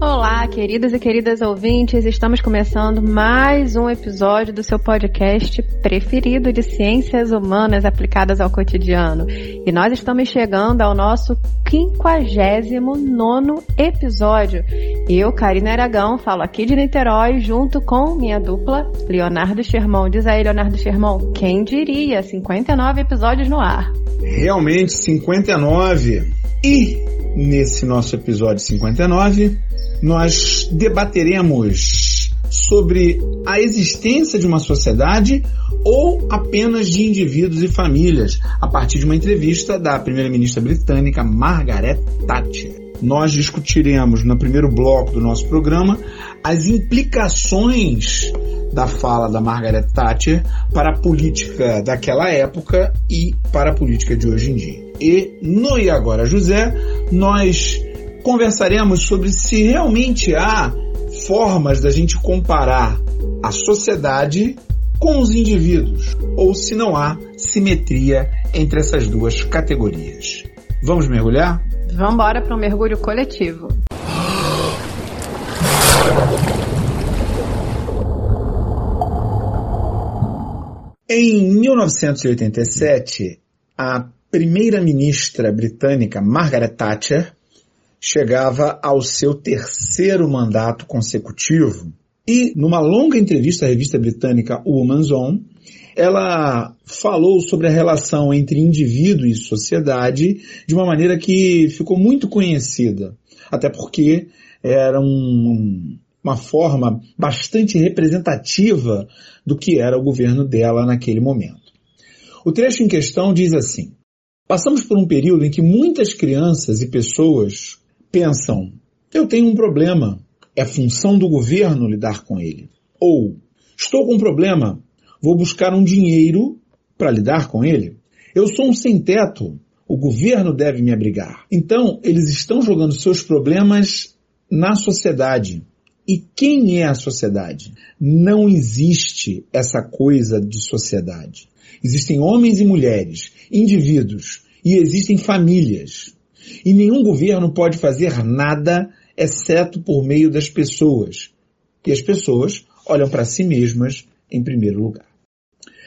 Olá, queridas e queridas ouvintes, estamos começando mais um episódio do seu podcast preferido de ciências humanas aplicadas ao cotidiano. E nós estamos chegando ao nosso 59 episódio. Eu, Karina Aragão, falo aqui de Niterói, junto com minha dupla, Leonardo Sherman. Diz aí, Leonardo Sherman, quem diria? 59 episódios no ar. Realmente, 59. E nesse nosso episódio 59, nós debateremos sobre a existência de uma sociedade ou apenas de indivíduos e famílias, a partir de uma entrevista da primeira-ministra britânica Margaret Thatcher. Nós discutiremos no primeiro bloco do nosso programa as implicações da fala da Margaret Thatcher para a política daquela época e para a política de hoje em dia. E no E Agora José, nós conversaremos sobre se realmente há formas da gente comparar a sociedade com os indivíduos ou se não há simetria entre essas duas categorias. Vamos mergulhar? Vamos embora para um mergulho coletivo. Em 1987, a primeira-ministra britânica Margaret Thatcher chegava ao seu terceiro mandato consecutivo e, numa longa entrevista à revista britânica Woman's On, ela falou sobre a relação entre indivíduo e sociedade de uma maneira que ficou muito conhecida, até porque era um, uma forma bastante representativa do que era o governo dela naquele momento. O trecho em questão diz assim: Passamos por um período em que muitas crianças e pessoas pensam: eu tenho um problema, é função do governo lidar com ele. Ou estou com um problema, vou buscar um dinheiro para lidar com ele. Eu sou um sem-teto, o governo deve me abrigar. Então, eles estão jogando seus problemas na sociedade. E quem é a sociedade? Não existe essa coisa de sociedade. Existem homens e mulheres, indivíduos, e existem famílias. E nenhum governo pode fazer nada exceto por meio das pessoas. E as pessoas olham para si mesmas em primeiro lugar.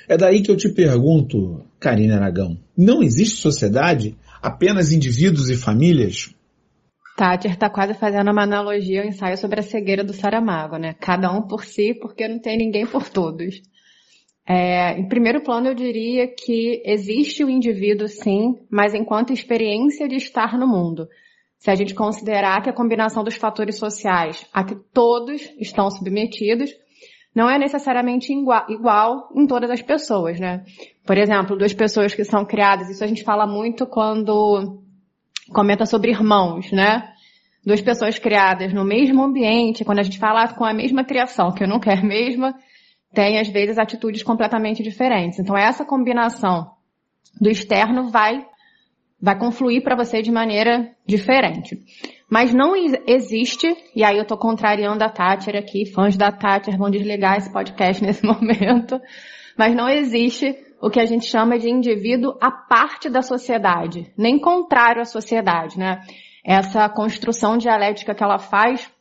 É daí que eu te pergunto, Karina Aragão, não existe sociedade, apenas indivíduos e famílias? Thatcher está quase fazendo uma analogia ao ensaio sobre a cegueira do Saramago, né? Cada um por si, porque não tem ninguém por todos. É, em primeiro plano, eu diria que existe o indivíduo, sim, mas enquanto experiência de estar no mundo. Se a gente considerar que a combinação dos fatores sociais a que todos estão submetidos não é necessariamente igual, igual em todas as pessoas, né? Por exemplo, duas pessoas que são criadas, isso a gente fala muito quando comenta sobre irmãos, né? Duas pessoas criadas no mesmo ambiente, quando a gente fala com a mesma criação, que eu não quero mesma, tem às vezes atitudes completamente diferentes. Então essa combinação do externo vai vai confluir para você de maneira diferente. Mas não existe, e aí eu estou contrariando a Thatcher aqui, fãs da Thatcher vão desligar esse podcast nesse momento, mas não existe o que a gente chama de indivíduo à parte da sociedade, nem contrário à sociedade, né? Essa construção dialética que ela faz,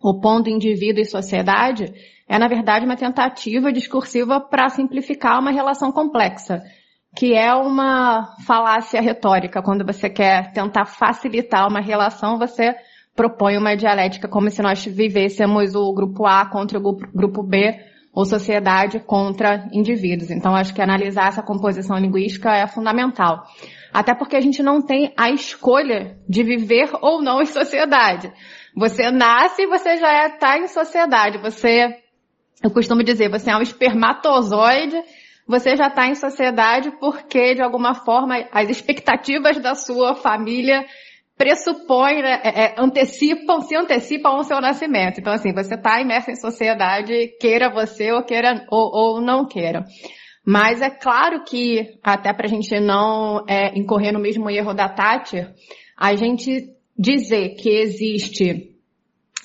opondo indivíduo e sociedade, é, na verdade, uma tentativa discursiva para simplificar uma relação complexa, que é uma falácia retórica. Quando você quer tentar facilitar uma relação, você propõe uma dialética como se nós vivêssemos o grupo A contra o grupo B ou sociedade contra indivíduos. Então, acho que analisar essa composição linguística é fundamental. Até porque a gente não tem a escolha de viver ou não em sociedade. Você nasce e você já está é, em sociedade. Você eu costumo dizer, você é um espermatozoide, você já está em sociedade porque, de alguma forma, as expectativas da sua família pressupõem, né, é, é antecipam, se antecipam ao seu nascimento. Então, assim, você está imerso em sociedade, queira você ou queira ou, ou não queira. Mas é claro que, até para a gente não é, incorrer no mesmo erro da Thatcher, a gente dizer que existe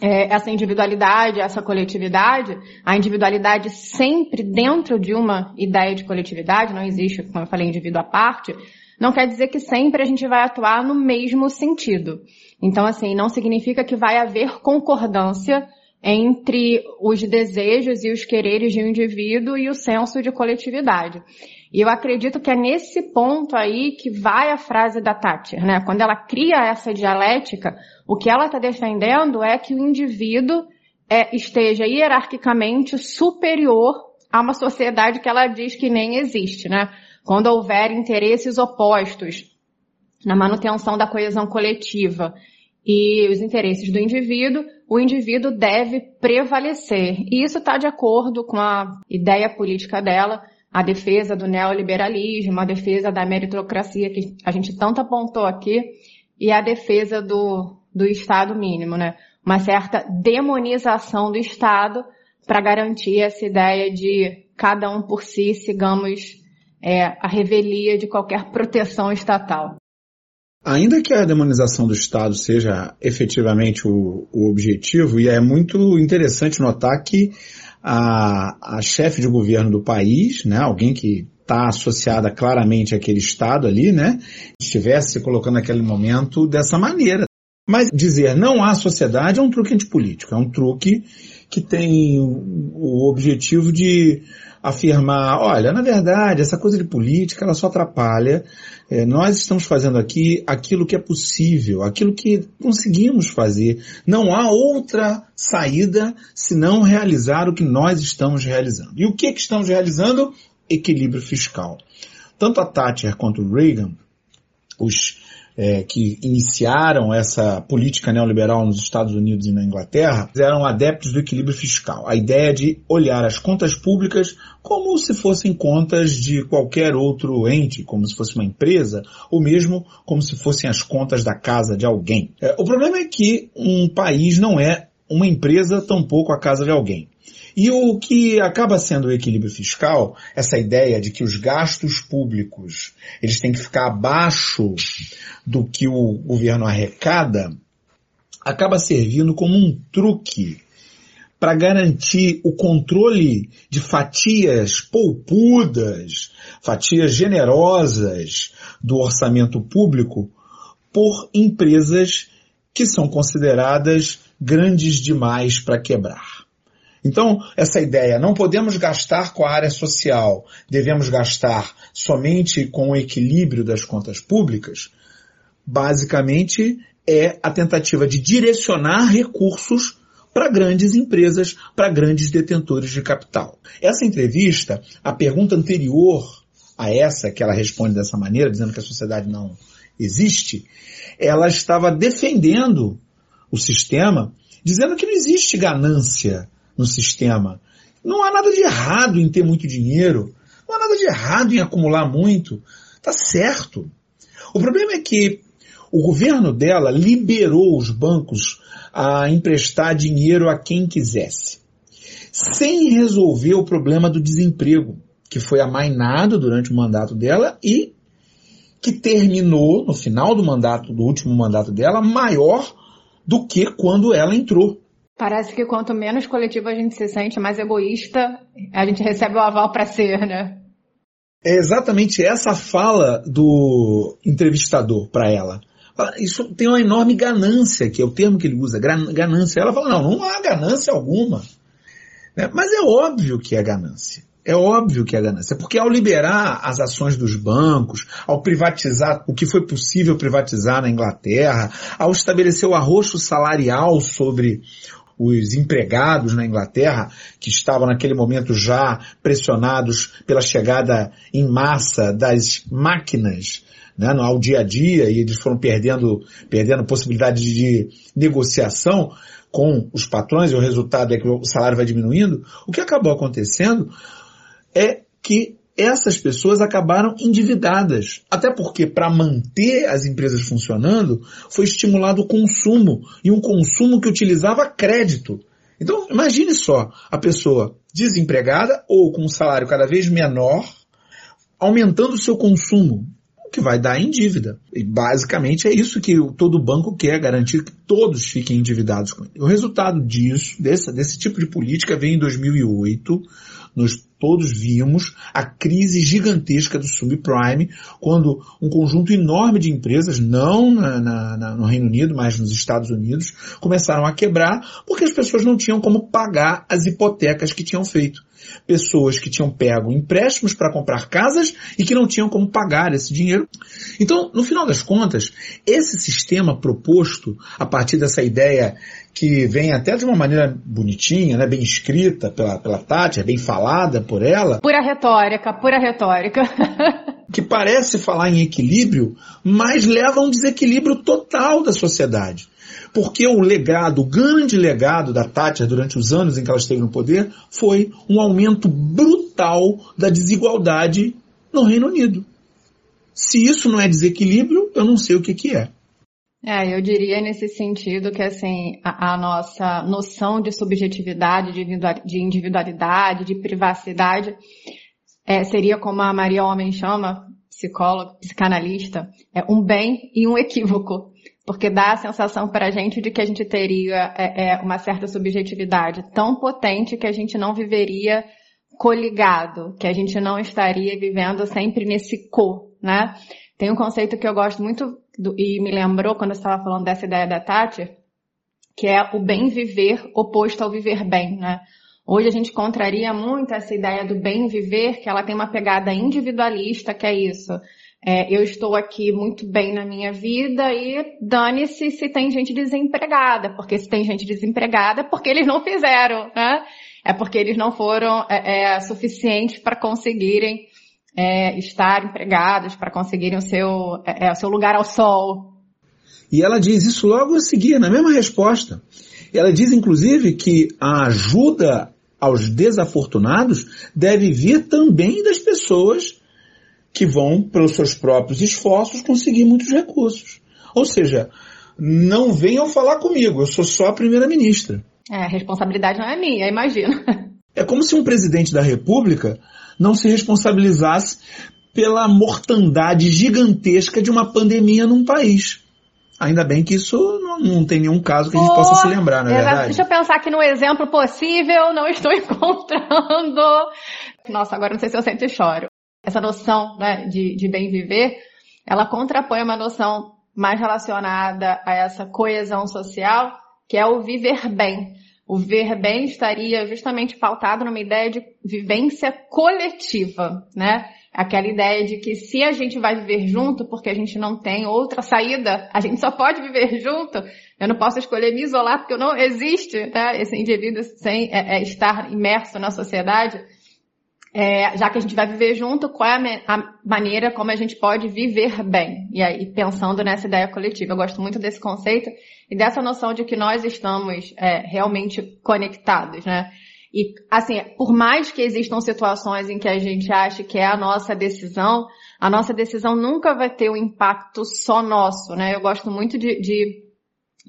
é, essa individualidade, essa coletividade, a individualidade sempre dentro de uma ideia de coletividade, não existe, como eu falei, indivíduo à parte, não quer dizer que sempre a gente vai atuar no mesmo sentido. Então, assim, não significa que vai haver concordância entre os desejos e os quereres de um indivíduo e o senso de coletividade. E eu acredito que é nesse ponto aí que vai a frase da Thatcher, né? Quando ela cria essa dialética, o que ela está defendendo é que o indivíduo é, esteja hierarquicamente superior a uma sociedade que ela diz que nem existe, né? Quando houver interesses opostos na manutenção da coesão coletiva e os interesses do indivíduo, o indivíduo deve prevalecer. E isso está de acordo com a ideia política dela, a defesa do neoliberalismo, a defesa da meritocracia que a gente tanto apontou aqui, e a defesa do, do Estado mínimo, né? Uma certa demonização do Estado para garantir essa ideia de cada um por si, sigamos é, a revelia de qualquer proteção estatal. Ainda que a demonização do Estado seja efetivamente o, o objetivo, e é muito interessante notar que a, a chefe de governo do país, né, alguém que está associada claramente àquele Estado ali, né, estivesse se colocando naquele momento dessa maneira. Mas dizer não há sociedade é um truque antipolítico, é um truque que tem o objetivo de afirmar, olha, na verdade, essa coisa de política, ela só atrapalha. É, nós estamos fazendo aqui aquilo que é possível, aquilo que conseguimos fazer. Não há outra saída senão realizar o que nós estamos realizando. E o que, que estamos realizando? Equilíbrio fiscal. Tanto a Thatcher quanto o Reagan, os é, que iniciaram essa política neoliberal nos Estados Unidos e na Inglaterra eram adeptos do equilíbrio fiscal. A ideia de olhar as contas públicas como se fossem contas de qualquer outro ente, como se fosse uma empresa, ou mesmo como se fossem as contas da casa de alguém. É, o problema é que um país não é uma empresa, tampouco a casa de alguém. E o que acaba sendo o equilíbrio fiscal, essa ideia de que os gastos públicos eles têm que ficar abaixo do que o governo arrecada, acaba servindo como um truque para garantir o controle de fatias poupudas, fatias generosas do orçamento público por empresas que são consideradas grandes demais para quebrar. Então, essa ideia, não podemos gastar com a área social, devemos gastar somente com o equilíbrio das contas públicas, basicamente é a tentativa de direcionar recursos para grandes empresas, para grandes detentores de capital. Essa entrevista, a pergunta anterior a essa, que ela responde dessa maneira, dizendo que a sociedade não existe, ela estava defendendo o sistema, dizendo que não existe ganância no sistema. Não há nada de errado em ter muito dinheiro. Não há nada de errado em acumular muito. Tá certo. O problema é que o governo dela liberou os bancos a emprestar dinheiro a quem quisesse, sem resolver o problema do desemprego, que foi amainado durante o mandato dela e que terminou no final do mandato, do último mandato dela, maior do que quando ela entrou. Parece que quanto menos coletivo a gente se sente, mais egoísta a gente recebe o aval para ser, né? É exatamente essa fala do entrevistador para ela. Isso tem uma enorme ganância, que é o termo que ele usa, ganância. Ela fala, não, não há ganância alguma. Né? Mas é óbvio que é ganância. É óbvio que é ganância, porque ao liberar as ações dos bancos, ao privatizar o que foi possível privatizar na Inglaterra, ao estabelecer o arroxo salarial sobre os empregados na Inglaterra, que estavam naquele momento já pressionados pela chegada em massa das máquinas né, ao dia a dia, e eles foram perdendo, perdendo possibilidade de negociação com os patrões, e o resultado é que o salário vai diminuindo, o que acabou acontecendo é que essas pessoas acabaram endividadas. Até porque, para manter as empresas funcionando, foi estimulado o consumo, e um consumo que utilizava crédito. Então, imagine só, a pessoa desempregada ou com um salário cada vez menor, aumentando o seu consumo, o que vai dar em dívida. E basicamente é isso que todo banco quer, garantir que todos fiquem endividados com ele. O resultado disso, desse, desse tipo de política, veio em 2008, nos todos vimos a crise gigantesca do subprime, quando um conjunto enorme de empresas, não na, na, no Reino Unido, mas nos Estados Unidos, começaram a quebrar porque as pessoas não tinham como pagar as hipotecas que tinham feito. Pessoas que tinham pego empréstimos para comprar casas e que não tinham como pagar esse dinheiro. Então, no final das contas, esse sistema proposto a partir dessa ideia que vem até de uma maneira bonitinha, né, bem escrita pela, pela Tati, é bem falada por ela. Pura retórica, pura retórica. que parece falar em equilíbrio, mas leva a um desequilíbrio total da sociedade. Porque o legado, o grande legado da Tati durante os anos em que ela esteve no poder foi um aumento brutal da desigualdade no Reino Unido. Se isso não é desequilíbrio, eu não sei o que, que é. É, eu diria nesse sentido que assim a, a nossa noção de subjetividade, de individualidade, de privacidade é, seria como a Maria Homem chama, psicóloga, psicanalista, é um bem e um equívoco, porque dá a sensação para a gente de que a gente teria é, é, uma certa subjetividade tão potente que a gente não viveria coligado, que a gente não estaria vivendo sempre nesse co, né? Tem um conceito que eu gosto muito do, e me lembrou quando eu estava falando dessa ideia da Tati, que é o bem viver oposto ao viver bem, né? Hoje a gente contraria muito essa ideia do bem viver, que ela tem uma pegada individualista, que é isso. É, eu estou aqui muito bem na minha vida e dane-se se tem gente desempregada, porque se tem gente desempregada é porque eles não fizeram, né? É porque eles não foram é, é, suficientes para conseguirem é, estar empregados para conseguirem o seu, é, é, o seu lugar ao sol. E ela diz isso logo a seguir, na mesma resposta. Ela diz, inclusive, que a ajuda aos desafortunados deve vir também das pessoas que vão, pelos seus próprios esforços, conseguir muitos recursos. Ou seja, não venham falar comigo, eu sou só a primeira-ministra. É, a responsabilidade não é minha, imagina. É como se um presidente da República não se responsabilizasse pela mortandade gigantesca de uma pandemia num país. Ainda bem que isso não, não tem nenhum caso que a gente oh, possa se lembrar, na é verdade. Deixa eu pensar aqui no exemplo possível, não estou encontrando. Nossa, agora não sei se eu sempre choro. Essa noção né, de, de bem viver, ela contrapõe uma noção mais relacionada a essa coesão social, que é o viver bem. O ver bem estaria justamente pautado numa ideia de vivência coletiva, né? Aquela ideia de que se a gente vai viver junto, porque a gente não tem outra saída, a gente só pode viver junto, eu não posso escolher me isolar porque não existe, né? Esse indivíduo sem é, é, estar imerso na sociedade. É, já que a gente vai viver junto, qual é a, a, maneira como a gente pode viver bem? E aí, pensando nessa ideia coletiva, eu gosto muito desse conceito e dessa noção de que nós estamos é, realmente conectados, né? E, assim, por mais que existam situações em que a gente acha que é a nossa decisão, a nossa decisão nunca vai ter um impacto só nosso, né? Eu gosto muito de, de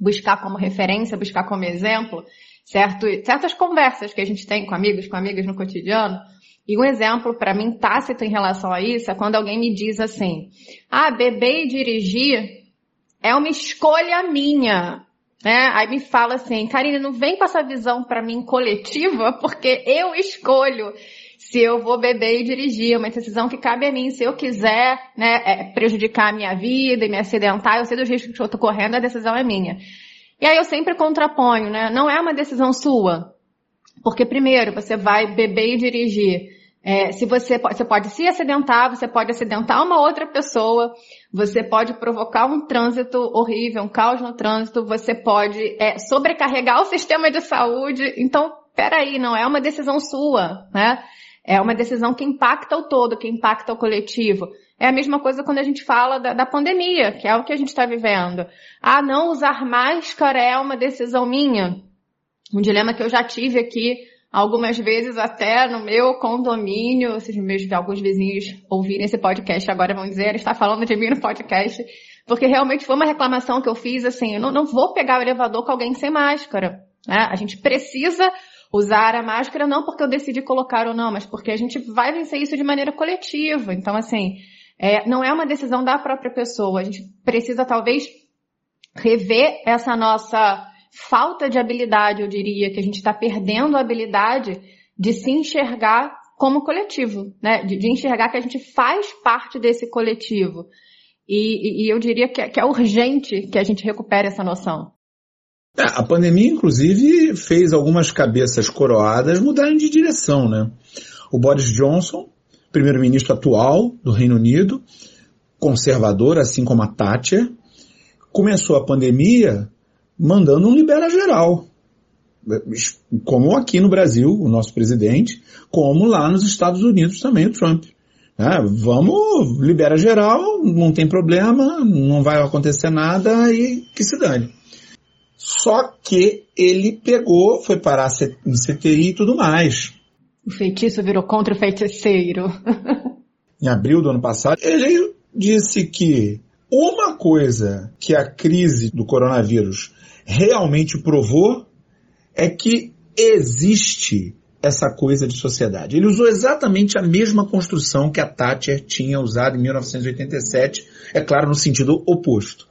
buscar como referência, buscar como exemplo, certo, certas conversas que a gente tem com amigos, com amigas no cotidiano, e um exemplo para mim tácito em relação a isso é quando alguém me diz assim: "Ah, beber e dirigir é uma escolha minha". Né? Aí me fala assim: "Karine, não vem com essa visão para mim coletiva, porque eu escolho se eu vou beber e dirigir, é uma decisão que cabe a mim. Se eu quiser né, é, prejudicar a minha vida e me acidentar, eu sei dos riscos que eu estou correndo, a decisão é minha. E aí eu sempre contraponho, né? Não é uma decisão sua. Porque primeiro, você vai beber e dirigir é, se você, você pode se acidentar, você pode acidentar uma outra pessoa, você pode provocar um trânsito horrível, um caos no trânsito, você pode é, sobrecarregar o sistema de saúde. Então, peraí, não é uma decisão sua, né? É uma decisão que impacta o todo, que impacta o coletivo. É a mesma coisa quando a gente fala da, da pandemia, que é o que a gente está vivendo. Ah, não usar máscara é uma decisão minha. Um dilema que eu já tive aqui algumas vezes até no meu condomínio, se meus alguns vizinhos ouvirem esse podcast agora vão dizer, ele está falando de mim no podcast, porque realmente foi uma reclamação que eu fiz, assim, eu não, não vou pegar o elevador com alguém sem máscara, né? A gente precisa usar a máscara não porque eu decidi colocar ou não, mas porque a gente vai vencer isso de maneira coletiva. Então, assim, é, não é uma decisão da própria pessoa. A gente precisa talvez rever essa nossa falta de habilidade, eu diria, que a gente está perdendo a habilidade de se enxergar como coletivo, né? De, de enxergar que a gente faz parte desse coletivo. E, e, e eu diria que é, que é urgente que a gente recupere essa noção. É, a pandemia, inclusive, fez algumas cabeças coroadas mudarem de direção, né? O Boris Johnson, primeiro-ministro atual do Reino Unido, conservador, assim como a Thatcher, começou a pandemia mandando um libera geral. Como aqui no Brasil, o nosso presidente, como lá nos Estados Unidos também, o Trump. É, vamos, libera geral, não tem problema, não vai acontecer nada e que se dane. Só que ele pegou, foi parar em CTI e tudo mais. O feitiço virou contra o feiticeiro. em abril do ano passado, ele disse que uma coisa que a crise do coronavírus realmente provou é que existe essa coisa de sociedade. Ele usou exatamente a mesma construção que a Thatcher tinha usado em 1987, é claro, no sentido oposto.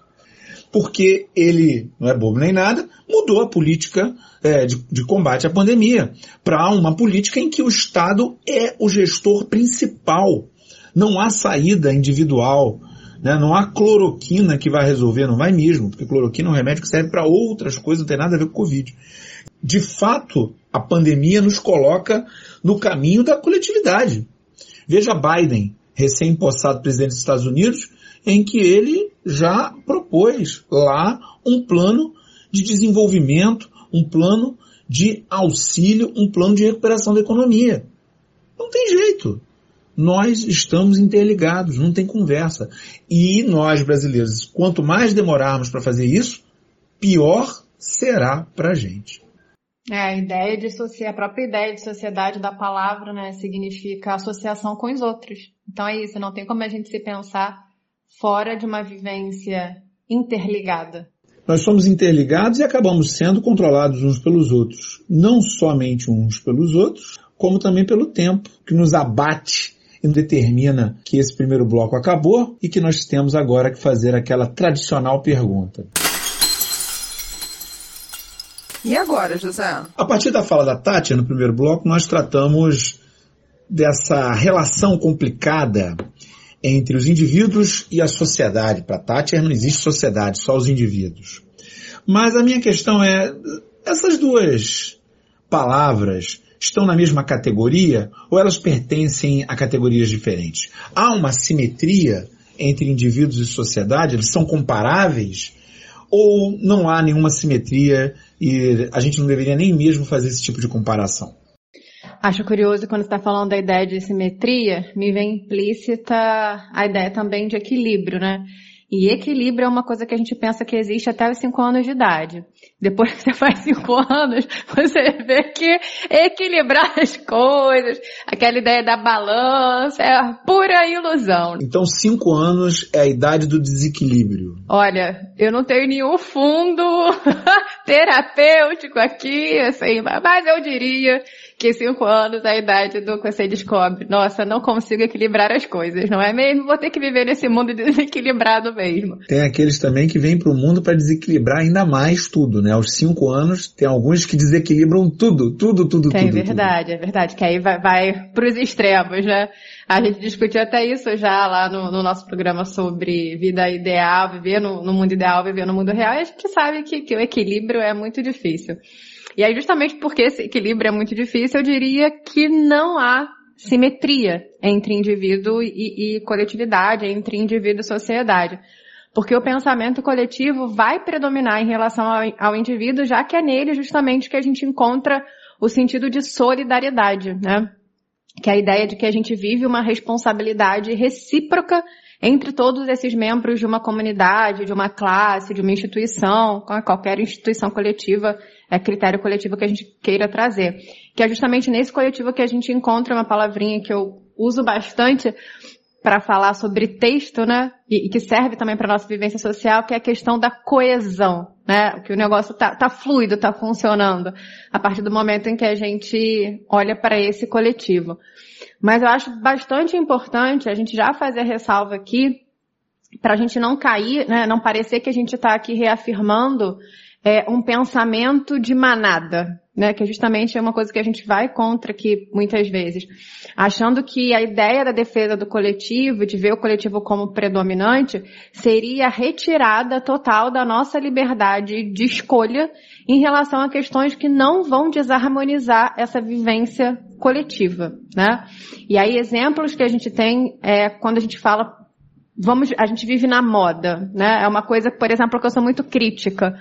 Porque ele, não é bobo nem nada, mudou a política é, de, de combate à pandemia para uma política em que o Estado é o gestor principal. Não há saída individual, né? Não há cloroquina que vai resolver, não vai mesmo, porque cloroquina é um remédio que serve para outras coisas, não tem nada a ver com Covid. De fato, a pandemia nos coloca no caminho da coletividade. Veja Biden, recém-possado presidente dos Estados Unidos, em que ele já propôs lá um plano de desenvolvimento, um plano de auxílio, um plano de recuperação da economia. Não tem jeito nós estamos interligados, não tem conversa. E nós, brasileiros, quanto mais demorarmos para fazer isso, pior será para a gente. É, a ideia de sociedade, a própria ideia de sociedade da palavra, né, significa associação com os outros. Então é isso, não tem como a gente se pensar fora de uma vivência interligada. Nós somos interligados e acabamos sendo controlados uns pelos outros. Não somente uns pelos outros, como também pelo tempo que nos abate e determina que esse primeiro bloco acabou e que nós temos agora que fazer aquela tradicional pergunta. E agora, José? A partir da fala da Tati, no primeiro bloco, nós tratamos dessa relação complicada entre os indivíduos e a sociedade. Para Tati não existe sociedade, só os indivíduos. Mas a minha questão é, essas duas palavras estão na mesma categoria ou elas pertencem a categorias diferentes? Há uma simetria entre indivíduos e sociedade? Eles são comparáveis? Ou não há nenhuma simetria e a gente não deveria nem mesmo fazer esse tipo de comparação? Acho curioso quando está falando da ideia de simetria, me vem implícita a ideia também de equilíbrio, né? E equilíbrio é uma coisa que a gente pensa que existe até os 5 anos de idade. Depois que você faz 5 anos, você vê que equilibrar as coisas, aquela ideia da balança, é pura ilusão. Então 5 anos é a idade do desequilíbrio. Olha, eu não tenho nenhum fundo terapêutico aqui, assim, mas eu diria que cinco anos é a idade do que você descobre, nossa, não consigo equilibrar as coisas, não é mesmo? Vou ter que viver nesse mundo desequilibrado mesmo. Tem aqueles também que vêm para o mundo para desequilibrar ainda mais tudo, né? Aos cinco anos, tem alguns que desequilibram tudo, tudo, tudo, tem, tudo. É verdade, tudo. é verdade, que aí vai, vai para os extremos, né? A gente discutiu até isso já lá no, no nosso programa sobre vida ideal, viver no, no, mundo ideal, viver no mundo real, e a gente sabe que, que o equilíbrio é muito difícil. E aí, justamente porque esse equilíbrio é muito difícil, eu diria que não há simetria entre indivíduo e, e coletividade, entre indivíduo e sociedade. Porque o pensamento coletivo vai predominar em relação ao, ao indivíduo, já que é nele justamente que a gente encontra o sentido de solidariedade, né? Que é a ideia de que a gente vive uma responsabilidade recíproca entre todos esses membros de uma comunidade, de uma classe, de uma instituição, qualquer instituição coletiva, é critério coletivo que a gente queira trazer. Que é justamente nesse coletivo que a gente encontra uma palavrinha que eu uso bastante para falar sobre texto, né? E, e que serve também para nossa vivência social, que é a questão da coesão, né? Que o negócio tá, tá fluido, tá funcionando a partir do momento em que a gente olha para esse coletivo. Mas eu acho bastante importante a gente já fazer a ressalva aqui para a gente não cair, né? Não parecer que a gente está aqui reafirmando é, um pensamento de manada, né, que é justamente uma coisa que a gente vai contra aqui muitas vezes, achando que a ideia da defesa do coletivo, de ver o coletivo como predominante, seria a retirada total da nossa liberdade de escolha em relação a questões que não vão desarmonizar essa vivência coletiva, né? E aí exemplos que a gente tem é quando a gente fala vamos, a gente vive na moda, né? É uma coisa, por exemplo, que eu sou muito crítica.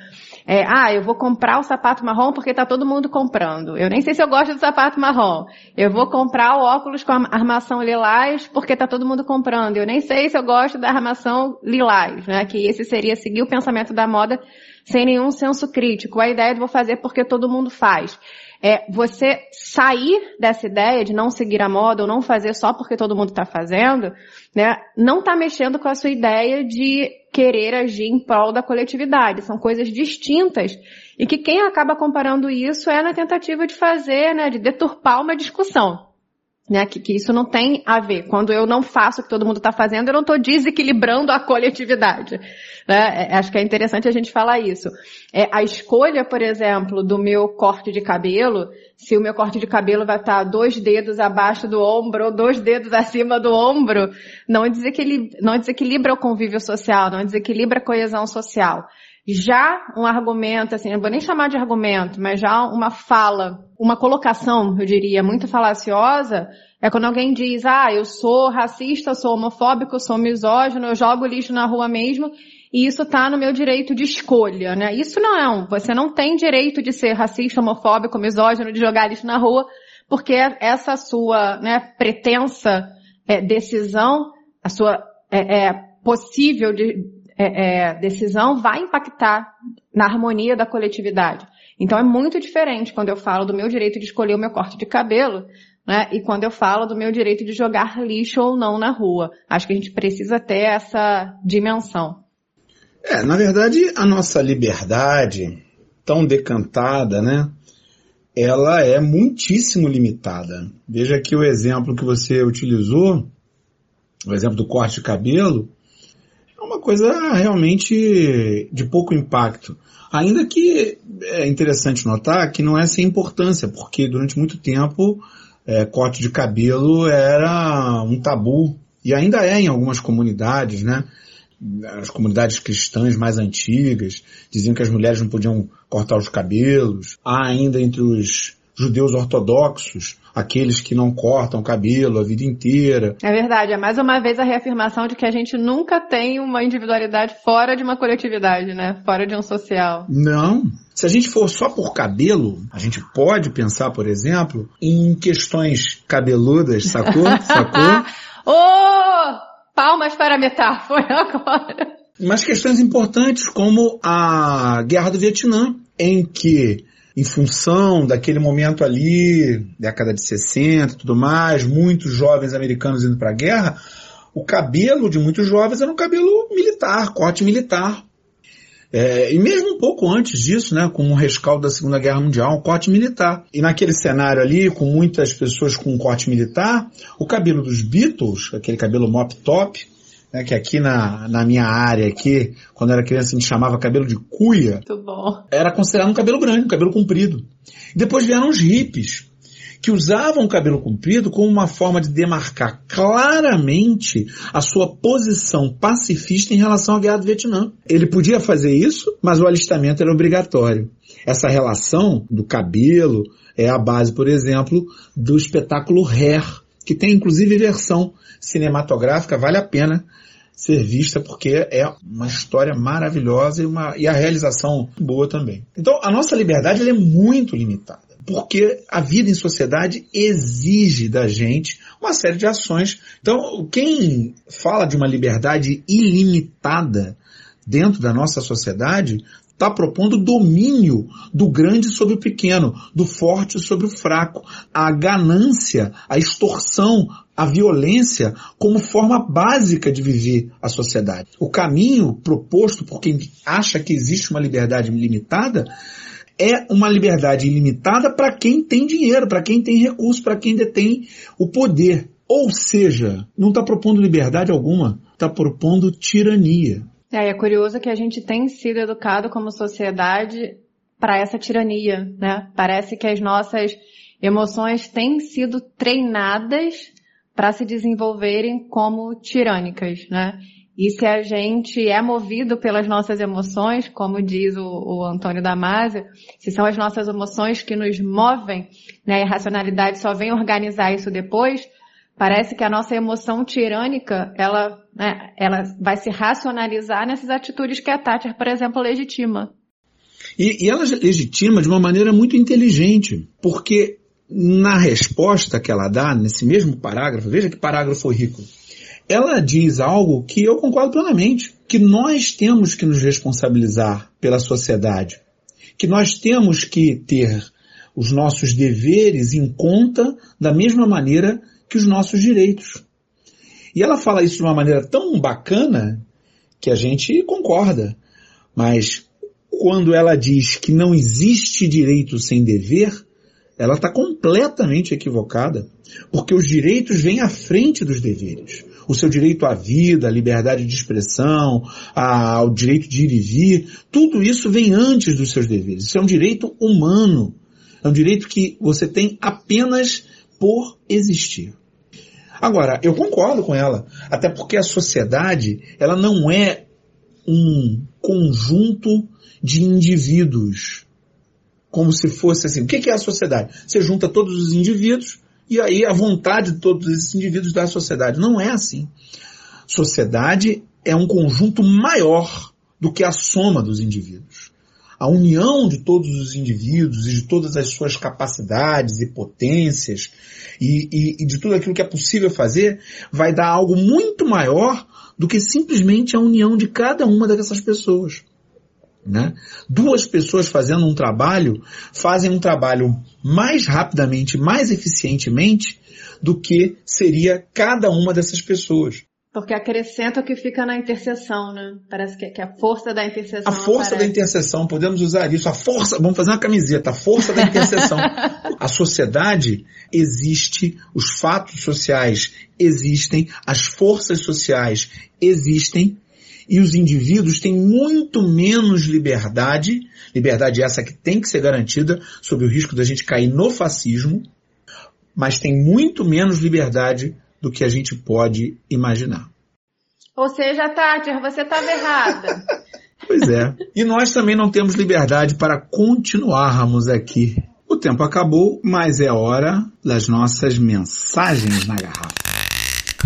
É, ah, eu vou comprar o sapato marrom porque tá todo mundo comprando. Eu nem sei se eu gosto do sapato marrom. Eu vou comprar o óculos com a armação lilás porque tá todo mundo comprando. Eu nem sei se eu gosto da armação lilás, né? Que esse seria seguir o pensamento da moda sem nenhum senso crítico. A ideia de vou fazer porque todo mundo faz é você sair dessa ideia de não seguir a moda ou não fazer só porque todo mundo está fazendo, né? Não está mexendo com a sua ideia de querer agir em prol da coletividade. São coisas distintas e que quem acaba comparando isso é na tentativa de fazer, né, de deturpar uma discussão. Né, que, que, isso não tem a ver. Quando eu não faço o que todo mundo está fazendo, eu não estou desequilibrando a coletividade. Né? É, acho que é interessante a gente falar isso. É, a escolha, por exemplo, do meu corte de cabelo, se o meu corte de cabelo vai estar dois dedos abaixo do ombro ou dois dedos acima do ombro, não desequilibra, não desequilibra o convívio social, não desequilibra a coesão social. Já um argumento, assim, não vou nem chamar de argumento, mas já uma fala, uma colocação, eu diria, muito falaciosa, é quando alguém diz, ah, eu sou racista, sou homofóbico, sou misógino, eu jogo lixo na rua mesmo, e isso está no meu direito de escolha, né? Isso não é um, você não tem direito de ser racista, homofóbico, misógino, de jogar lixo na rua, porque essa sua, né, pretensa é, decisão, a sua é, é, possível de, é, é, decisão vai impactar na harmonia da coletividade. Então é muito diferente quando eu falo do meu direito de escolher o meu corte de cabelo, né? E quando eu falo do meu direito de jogar lixo ou não na rua. Acho que a gente precisa ter essa dimensão. É, na verdade, a nossa liberdade, tão decantada, né? Ela é muitíssimo limitada. Veja aqui o exemplo que você utilizou, o exemplo do corte de cabelo uma coisa realmente de pouco impacto. Ainda que é interessante notar que não é sem importância, porque durante muito tempo é, corte de cabelo era um tabu, e ainda é em algumas comunidades, né? As comunidades cristãs mais antigas diziam que as mulheres não podiam cortar os cabelos. Há ainda entre os judeus ortodoxos aqueles que não cortam cabelo a vida inteira. É verdade, é mais uma vez a reafirmação de que a gente nunca tem uma individualidade fora de uma coletividade, né? Fora de um social. Não. Se a gente for só por cabelo, a gente pode pensar, por exemplo, em questões cabeludas, sacou? sacou? oh! Palmas para a metáfora agora. Mas questões importantes como a Guerra do Vietnã, em que em função daquele momento ali, década de 60 e tudo mais, muitos jovens americanos indo para a guerra, o cabelo de muitos jovens era um cabelo militar, corte militar. É, e mesmo um pouco antes disso, né, com o rescaldo da Segunda Guerra Mundial, um corte militar. E naquele cenário ali, com muitas pessoas com um corte militar, o cabelo dos Beatles, aquele cabelo mop top, né, que aqui na, na minha área aqui, quando era criança a gente chamava cabelo de cuia. Muito bom. Era considerado um cabelo grande, um cabelo comprido. E depois vieram os hippies, que usavam o cabelo comprido como uma forma de demarcar claramente a sua posição pacifista em relação à guerra do Vietnã. Ele podia fazer isso, mas o alistamento era obrigatório. Essa relação do cabelo é a base, por exemplo, do espetáculo Hair, que tem inclusive versão cinematográfica, vale a pena ser vista porque é uma história maravilhosa e, uma, e a realização boa também. Então a nossa liberdade é muito limitada. Porque a vida em sociedade exige da gente uma série de ações. Então, quem fala de uma liberdade ilimitada dentro da nossa sociedade está propondo domínio do grande sobre o pequeno, do forte sobre o fraco, a ganância, a extorsão, a violência como forma básica de viver a sociedade. O caminho proposto por quem acha que existe uma liberdade limitada é uma liberdade ilimitada para quem tem dinheiro, para quem tem recursos, para quem detém o poder. Ou seja, não está propondo liberdade alguma, está propondo tirania. É, é curioso que a gente tem sido educado como sociedade para essa tirania, né? Parece que as nossas emoções têm sido treinadas para se desenvolverem como tirânicas, né? E se a gente é movido pelas nossas emoções, como diz o, o Antônio Damasio, se são as nossas emoções que nos movem, né, e a racionalidade só vem organizar isso depois, parece que a nossa emoção tirânica, ela, né, ela vai se racionalizar nessas atitudes que a Thatcher, por exemplo, legitima. E, e ela legitima de uma maneira muito inteligente, porque na resposta que ela dá, nesse mesmo parágrafo, veja que parágrafo rico, ela diz algo que eu concordo plenamente, que nós temos que nos responsabilizar pela sociedade, que nós temos que ter os nossos deveres em conta da mesma maneira que os nossos direitos. E ela fala isso de uma maneira tão bacana que a gente concorda. Mas quando ela diz que não existe direito sem dever, ela está completamente equivocada, porque os direitos vêm à frente dos deveres o seu direito à vida, à liberdade de expressão, ao direito de ir e vir, tudo isso vem antes dos seus deveres. Isso é um direito humano. É um direito que você tem apenas por existir. Agora, eu concordo com ela, até porque a sociedade, ela não é um conjunto de indivíduos, como se fosse assim. O que é a sociedade? Você junta todos os indivíduos e aí a vontade de todos esses indivíduos da sociedade. Não é assim. Sociedade é um conjunto maior do que a soma dos indivíduos. A união de todos os indivíduos e de todas as suas capacidades e potências e, e, e de tudo aquilo que é possível fazer vai dar algo muito maior do que simplesmente a união de cada uma dessas pessoas. Né? Duas pessoas fazendo um trabalho fazem um trabalho mais rapidamente, mais eficientemente do que seria cada uma dessas pessoas. Porque acrescenta o que fica na interseção, né? Parece que, que a força da interseção. A força aparece. da interseção, podemos usar isso. A força, vamos fazer uma camiseta, a força da interseção. a sociedade existe, os fatos sociais existem, as forças sociais existem, e os indivíduos têm muito menos liberdade, liberdade essa que tem que ser garantida, sob o risco da gente cair no fascismo, mas tem muito menos liberdade do que a gente pode imaginar. Ou seja, Tati, você estava errada. pois é. E nós também não temos liberdade para continuarmos aqui. O tempo acabou, mas é hora das nossas mensagens na garrafa.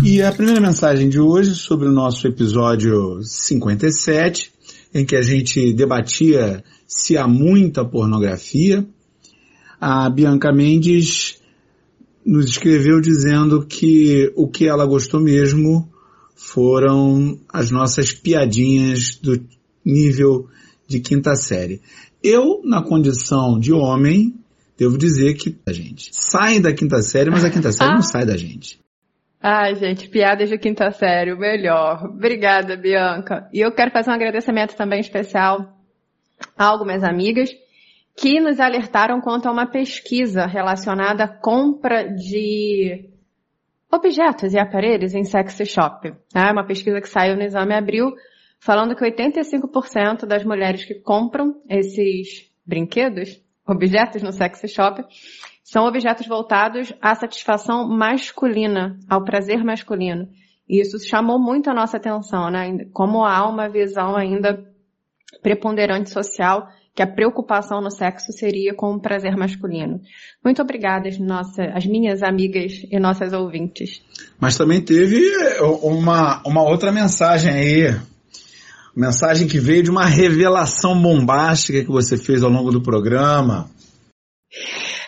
E a primeira mensagem de hoje sobre o nosso episódio 57, em que a gente debatia se há muita pornografia, a Bianca Mendes nos escreveu dizendo que o que ela gostou mesmo foram as nossas piadinhas do nível de quinta série. Eu, na condição de homem, devo dizer que a gente sai da quinta série, mas a quinta série não sai da gente. Ai, gente, piadas de quinta série, o melhor. Obrigada, Bianca. E eu quero fazer um agradecimento também especial a algumas amigas que nos alertaram quanto a uma pesquisa relacionada à compra de objetos e aparelhos em sex shop. É uma pesquisa que saiu no Exame Abril, falando que 85% das mulheres que compram esses brinquedos, objetos no sex shop, são objetos voltados à satisfação masculina, ao prazer masculino. E isso chamou muito a nossa atenção, né? Como há uma visão ainda preponderante social que a preocupação no sexo seria com o prazer masculino. Muito obrigada, nossa, as minhas amigas e nossas ouvintes. Mas também teve uma, uma outra mensagem aí. Mensagem que veio de uma revelação bombástica que você fez ao longo do programa.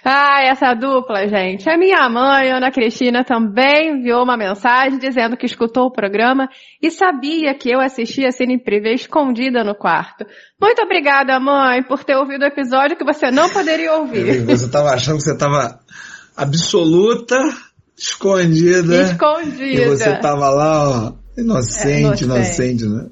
Ah, essa dupla, gente. A minha mãe, Ana Cristina, também enviou uma mensagem dizendo que escutou o programa e sabia que eu assistia Cine Privé escondida no quarto. Muito obrigada, mãe, por ter ouvido o episódio que você não poderia ouvir. Você estava achando que você estava absoluta, escondida. Escondida. E você estava lá, ó, inocente, é, inocente, inocente, né?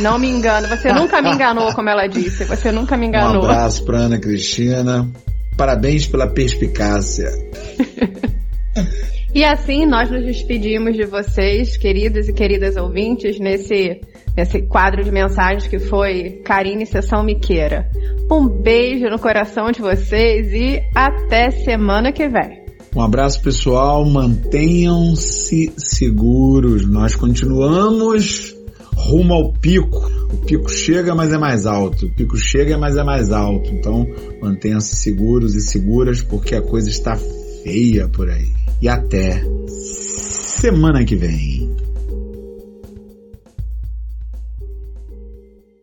Não me engano, você nunca me enganou, como ela disse. Você nunca me enganou. Um abraço para Ana Cristina. Parabéns pela perspicácia. E assim nós nos despedimos de vocês, queridos e queridas ouvintes, nesse, nesse quadro de mensagens que foi Karine Sessão Miqueira. Um beijo no coração de vocês e até semana que vem. Um abraço pessoal, mantenham-se seguros. Nós continuamos rumo ao pico. O pico chega, mas é mais alto. O pico chega, mas é mais alto. Então, mantenham-se seguros e seguras porque a coisa está feia por aí. E até semana que vem.